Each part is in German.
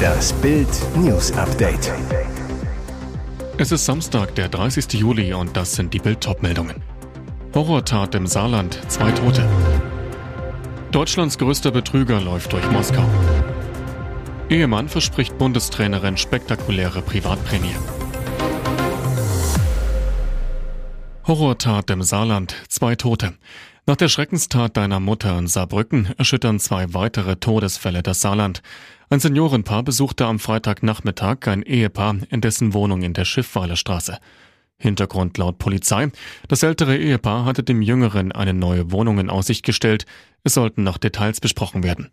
Das Bild News Update. Es ist Samstag, der 30. Juli und das sind die Bild meldungen Horrortat im Saarland, zwei Tote. Deutschlands größter Betrüger läuft durch Moskau. Ehemann verspricht Bundestrainerin spektakuläre Privatprämie. Horrortat im Saarland, zwei Tote. Nach der Schreckenstat deiner Mutter in Saarbrücken erschüttern zwei weitere Todesfälle das Saarland. Ein Seniorenpaar besuchte am Freitagnachmittag ein Ehepaar in dessen Wohnung in der Schiffweiler Straße. Hintergrund laut Polizei. Das ältere Ehepaar hatte dem Jüngeren eine neue Wohnung in Aussicht gestellt. Es sollten noch Details besprochen werden.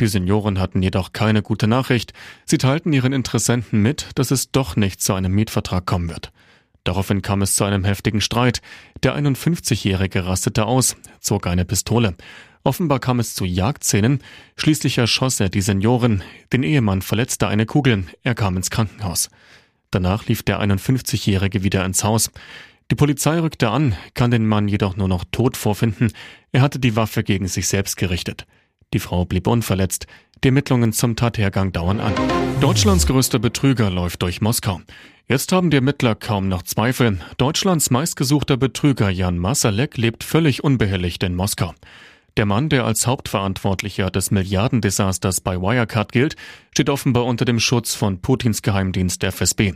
Die Senioren hatten jedoch keine gute Nachricht. Sie teilten ihren Interessenten mit, dass es doch nicht zu einem Mietvertrag kommen wird. Daraufhin kam es zu einem heftigen Streit. Der 51-Jährige rastete aus, zog eine Pistole. Offenbar kam es zu Jagdszenen. Schließlich erschoss er die Senioren. Den Ehemann verletzte eine Kugel. Er kam ins Krankenhaus. Danach lief der 51-Jährige wieder ins Haus. Die Polizei rückte an, kann den Mann jedoch nur noch tot vorfinden. Er hatte die Waffe gegen sich selbst gerichtet. Die Frau blieb unverletzt. Die Ermittlungen zum Tathergang dauern an. Deutschlands größter Betrüger läuft durch Moskau. Jetzt haben die Ermittler kaum noch Zweifel. Deutschlands meistgesuchter Betrüger Jan Masalek lebt völlig unbehelligt in Moskau. Der Mann, der als Hauptverantwortlicher des Milliardendesasters bei Wirecard gilt, steht offenbar unter dem Schutz von Putins Geheimdienst FSB.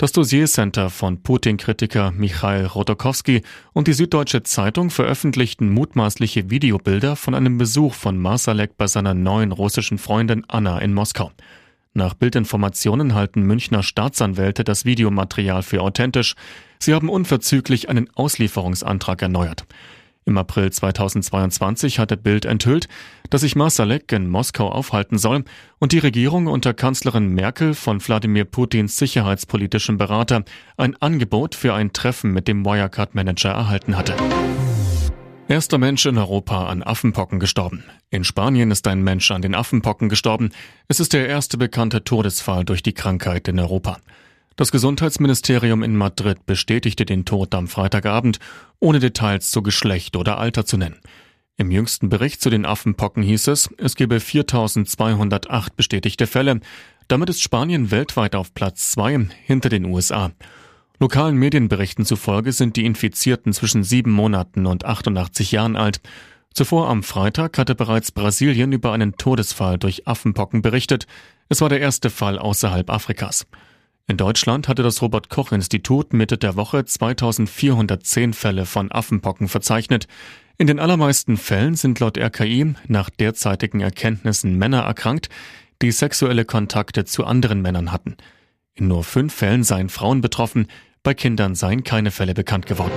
Das Dossiercenter von Putin-Kritiker Michail Rodokowski und die Süddeutsche Zeitung veröffentlichten mutmaßliche Videobilder von einem Besuch von Masalek bei seiner neuen russischen Freundin Anna in Moskau. Nach Bildinformationen halten Münchner Staatsanwälte das Videomaterial für authentisch. Sie haben unverzüglich einen Auslieferungsantrag erneuert. Im April 2022 hatte Bild enthüllt, dass sich Masalek in Moskau aufhalten soll und die Regierung unter Kanzlerin Merkel von Wladimir Putins sicherheitspolitischem Berater ein Angebot für ein Treffen mit dem Wirecard-Manager erhalten hatte. Erster Mensch in Europa an Affenpocken gestorben. In Spanien ist ein Mensch an den Affenpocken gestorben. Es ist der erste bekannte Todesfall durch die Krankheit in Europa. Das Gesundheitsministerium in Madrid bestätigte den Tod am Freitagabend, ohne Details zu Geschlecht oder Alter zu nennen. Im jüngsten Bericht zu den Affenpocken hieß es, es gebe 4208 bestätigte Fälle. Damit ist Spanien weltweit auf Platz zwei hinter den USA. Lokalen Medienberichten zufolge sind die Infizierten zwischen sieben Monaten und 88 Jahren alt. Zuvor am Freitag hatte bereits Brasilien über einen Todesfall durch Affenpocken berichtet. Es war der erste Fall außerhalb Afrikas. In Deutschland hatte das Robert Koch Institut Mitte der Woche 2410 Fälle von Affenpocken verzeichnet. In den allermeisten Fällen sind laut RKI nach derzeitigen Erkenntnissen Männer erkrankt, die sexuelle Kontakte zu anderen Männern hatten. In nur fünf Fällen seien Frauen betroffen, bei Kindern seien keine Fälle bekannt geworden.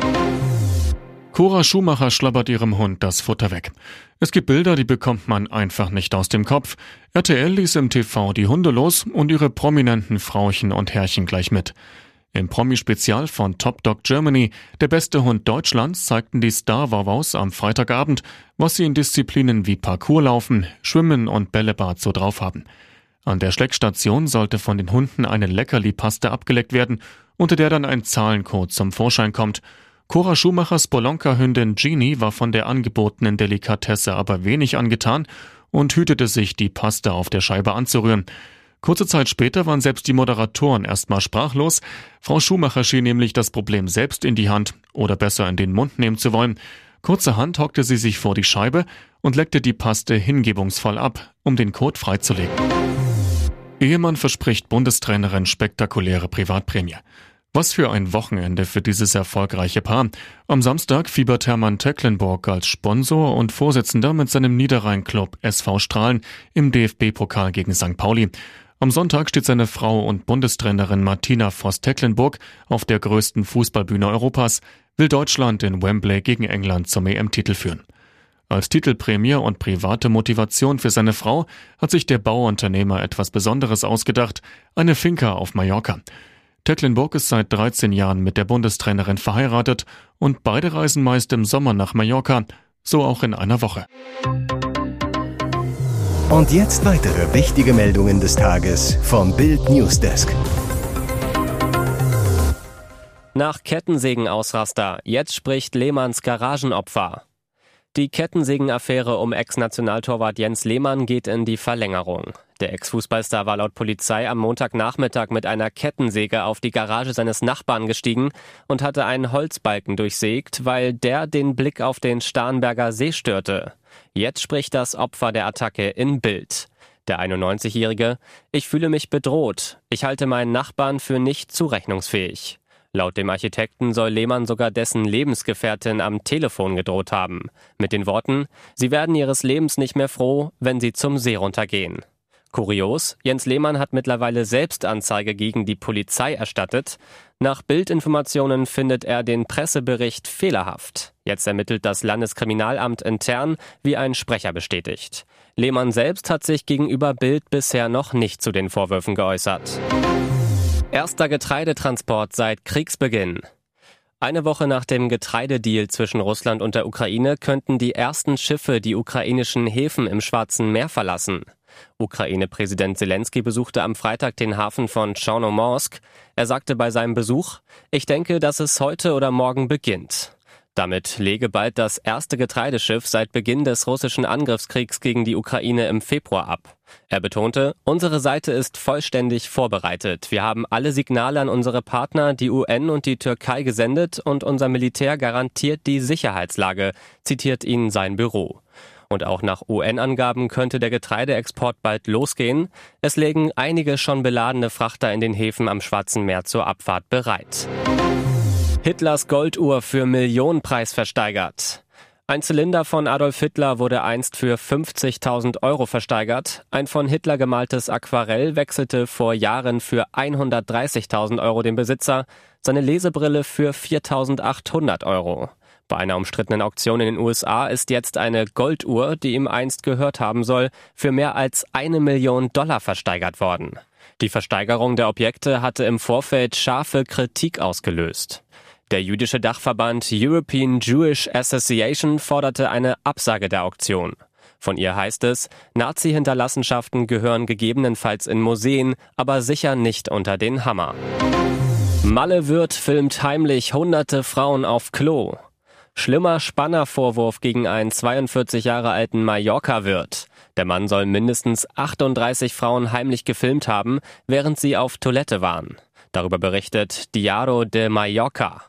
Cora Schumacher schlabbert ihrem Hund das Futter weg. Es gibt Bilder, die bekommt man einfach nicht aus dem Kopf. RTL ließ im TV die Hunde los und ihre prominenten Frauchen und Herrchen gleich mit. Im Promi-Spezial von Top Dog Germany, der beste Hund Deutschlands, zeigten die Star Wawaus am Freitagabend, was sie in Disziplinen wie Parkourlaufen, Schwimmen und Bällebad so drauf haben. An der Schleckstation sollte von den Hunden eine Leckerli-Paste abgeleckt werden unter der dann ein Zahlencode zum Vorschein kommt. Cora Schumachers Bolonka-Hündin Genie war von der angebotenen Delikatesse aber wenig angetan und hütete sich, die Paste auf der Scheibe anzurühren. Kurze Zeit später waren selbst die Moderatoren erstmal sprachlos. Frau Schumacher schien nämlich das Problem selbst in die Hand oder besser in den Mund nehmen zu wollen. Kurzerhand hockte sie sich vor die Scheibe und leckte die Paste hingebungsvoll ab, um den Code freizulegen. Ehemann verspricht Bundestrainerin spektakuläre Privatprämie. Was für ein Wochenende für dieses erfolgreiche Paar. Am Samstag fiebert Hermann Tecklenburg als Sponsor und Vorsitzender mit seinem Niederrhein-Club SV Strahlen im DFB-Pokal gegen St. Pauli. Am Sonntag steht seine Frau und Bundestrainerin Martina Voss-Tecklenburg auf der größten Fußballbühne Europas, will Deutschland in Wembley gegen England zum EM-Titel führen. Als Titelprämie und private Motivation für seine Frau hat sich der Bauunternehmer etwas Besonderes ausgedacht, eine Finca auf Mallorca. Tecklenburg ist seit 13 Jahren mit der Bundestrainerin verheiratet und beide reisen meist im Sommer nach Mallorca, so auch in einer Woche. Und jetzt weitere wichtige Meldungen des Tages vom Bild Newsdesk. Nach Kettensägen-Ausraster, jetzt spricht Lehmanns Garagenopfer. Die Kettensägen-Affäre um Ex-Nationaltorwart Jens Lehmann geht in die Verlängerung. Der Ex-Fußballstar war laut Polizei am Montagnachmittag mit einer Kettensäge auf die Garage seines Nachbarn gestiegen und hatte einen Holzbalken durchsägt, weil der den Blick auf den Starnberger See störte. Jetzt spricht das Opfer der Attacke in Bild. Der 91-Jährige, ich fühle mich bedroht. Ich halte meinen Nachbarn für nicht zurechnungsfähig. Laut dem Architekten soll Lehmann sogar dessen Lebensgefährtin am Telefon gedroht haben. Mit den Worten, sie werden ihres Lebens nicht mehr froh, wenn sie zum See runtergehen. Kurios, Jens Lehmann hat mittlerweile selbst Anzeige gegen die Polizei erstattet. Nach Bildinformationen findet er den Pressebericht fehlerhaft. Jetzt ermittelt das Landeskriminalamt intern, wie ein Sprecher bestätigt. Lehmann selbst hat sich gegenüber Bild bisher noch nicht zu den Vorwürfen geäußert. Erster Getreidetransport seit Kriegsbeginn. Eine Woche nach dem Getreidedeal zwischen Russland und der Ukraine könnten die ersten Schiffe die ukrainischen Häfen im Schwarzen Meer verlassen. Ukraine-Präsident Zelensky besuchte am Freitag den Hafen von Chernomorsk. Er sagte bei seinem Besuch, ich denke, dass es heute oder morgen beginnt. Damit lege bald das erste Getreideschiff seit Beginn des russischen Angriffskriegs gegen die Ukraine im Februar ab. Er betonte, unsere Seite ist vollständig vorbereitet. Wir haben alle Signale an unsere Partner, die UN und die Türkei gesendet und unser Militär garantiert die Sicherheitslage, zitiert ihn sein Büro. Und auch nach UN-Angaben könnte der Getreideexport bald losgehen. Es legen einige schon beladene Frachter in den Häfen am Schwarzen Meer zur Abfahrt bereit. Hitlers Golduhr für Millionenpreis versteigert. Ein Zylinder von Adolf Hitler wurde einst für 50.000 Euro versteigert. Ein von Hitler gemaltes Aquarell wechselte vor Jahren für 130.000 Euro den Besitzer, seine Lesebrille für 4.800 Euro. Bei einer umstrittenen Auktion in den USA ist jetzt eine Golduhr, die ihm einst gehört haben soll, für mehr als eine Million Dollar versteigert worden. Die Versteigerung der Objekte hatte im Vorfeld scharfe Kritik ausgelöst. Der jüdische Dachverband European Jewish Association forderte eine Absage der Auktion. Von ihr heißt es, Nazi-Hinterlassenschaften gehören gegebenenfalls in Museen, aber sicher nicht unter den Hammer. Malle Wirth filmt heimlich hunderte Frauen auf Klo. Schlimmer Spannervorwurf gegen einen 42 Jahre alten Mallorca-Wirt. Der Mann soll mindestens 38 Frauen heimlich gefilmt haben, während sie auf Toilette waren. Darüber berichtet Diaro de Mallorca.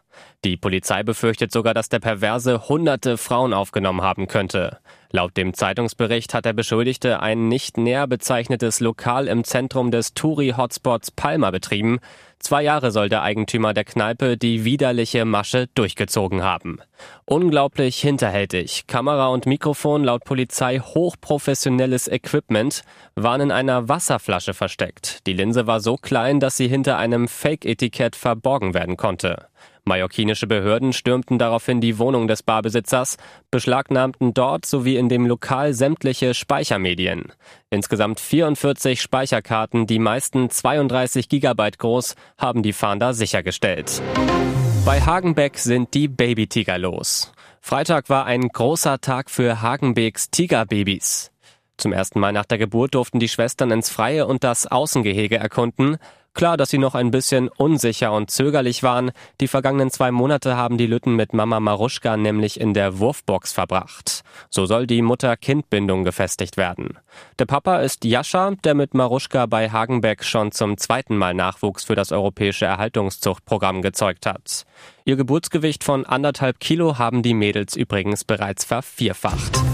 Die Polizei befürchtet sogar, dass der Perverse hunderte Frauen aufgenommen haben könnte. Laut dem Zeitungsbericht hat der Beschuldigte ein nicht näher bezeichnetes Lokal im Zentrum des Touri-Hotspots Palma betrieben. Zwei Jahre soll der Eigentümer der Kneipe die widerliche Masche durchgezogen haben. Unglaublich hinterhältig. Kamera und Mikrofon laut Polizei hochprofessionelles Equipment waren in einer Wasserflasche versteckt. Die Linse war so klein, dass sie hinter einem Fake-Etikett verborgen werden konnte. Mallorquinische Behörden stürmten daraufhin die Wohnung des Barbesitzers, beschlagnahmten dort sowie in dem Lokal sämtliche Speichermedien. Insgesamt 44 Speicherkarten, die meisten 32 Gigabyte groß, haben die Fahnder sichergestellt. Bei Hagenbeck sind die Babytiger los. Freitag war ein großer Tag für Hagenbecks Tigerbabys. Zum ersten Mal nach der Geburt durften die Schwestern ins Freie und das Außengehege erkunden. Klar, dass sie noch ein bisschen unsicher und zögerlich waren. Die vergangenen zwei Monate haben die Lütten mit Mama Maruschka nämlich in der Wurfbox verbracht. So soll die Mutter-Kind-Bindung gefestigt werden. Der Papa ist Jascha, der mit Maruschka bei Hagenbeck schon zum zweiten Mal Nachwuchs für das europäische Erhaltungszuchtprogramm gezeugt hat. Ihr Geburtsgewicht von anderthalb Kilo haben die Mädels übrigens bereits vervierfacht.